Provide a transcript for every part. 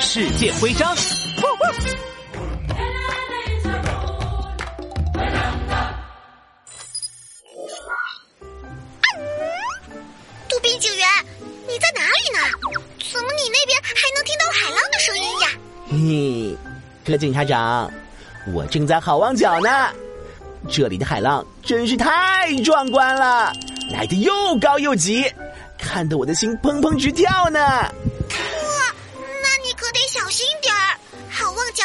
世界徽章。杜宾警员，你在哪里呢？怎么你那边还能听到海浪的声音呀？嘿，柯警察长，我正在好望角呢。这里的海浪真是太壮观了，来的又高又急，看得我的心砰砰直跳呢。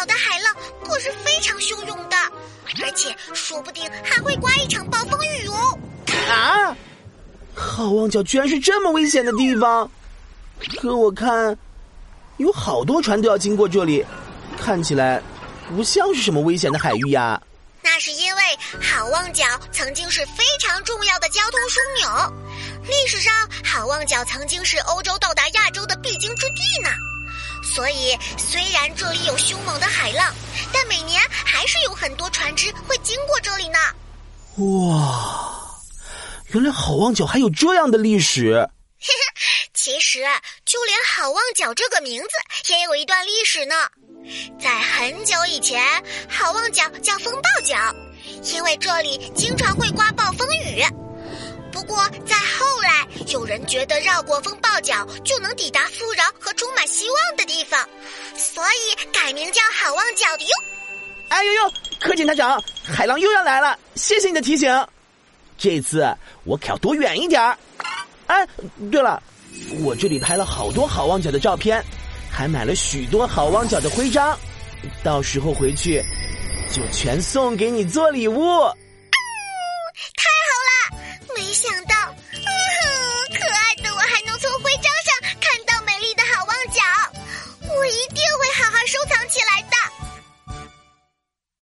的海浪可是非常汹涌的，而且说不定还会刮一场暴风雨哦。啊！好望角居然是这么危险的地方，可我看有好多船都要经过这里，看起来不像是什么危险的海域呀。那是因为好望角曾经是非常重要的交通枢纽，历史上好望角曾经是欧洲到达亚洲的必经之地呢。所以虽然这里有凶猛的海浪，但每年还是有很多船只会经过这里呢。哇！原来好望角还有这样的历史。其实，就连好望角这个名字也有一段历史呢。在很久以前，好望角叫风暴角，因为这里经常会刮暴风雨。不过，在后来，有人觉得绕过风暴角就能抵达富饶和充满希望的地方，所以改名叫好望角的哟。哎呦呦，柯警察长，海浪又要来了，谢谢你的提醒。这次我可要躲远一点儿。哎，对了，我这里拍了好多好望角的照片，还买了许多好望角的徽章，到时候回去就全送给你做礼物。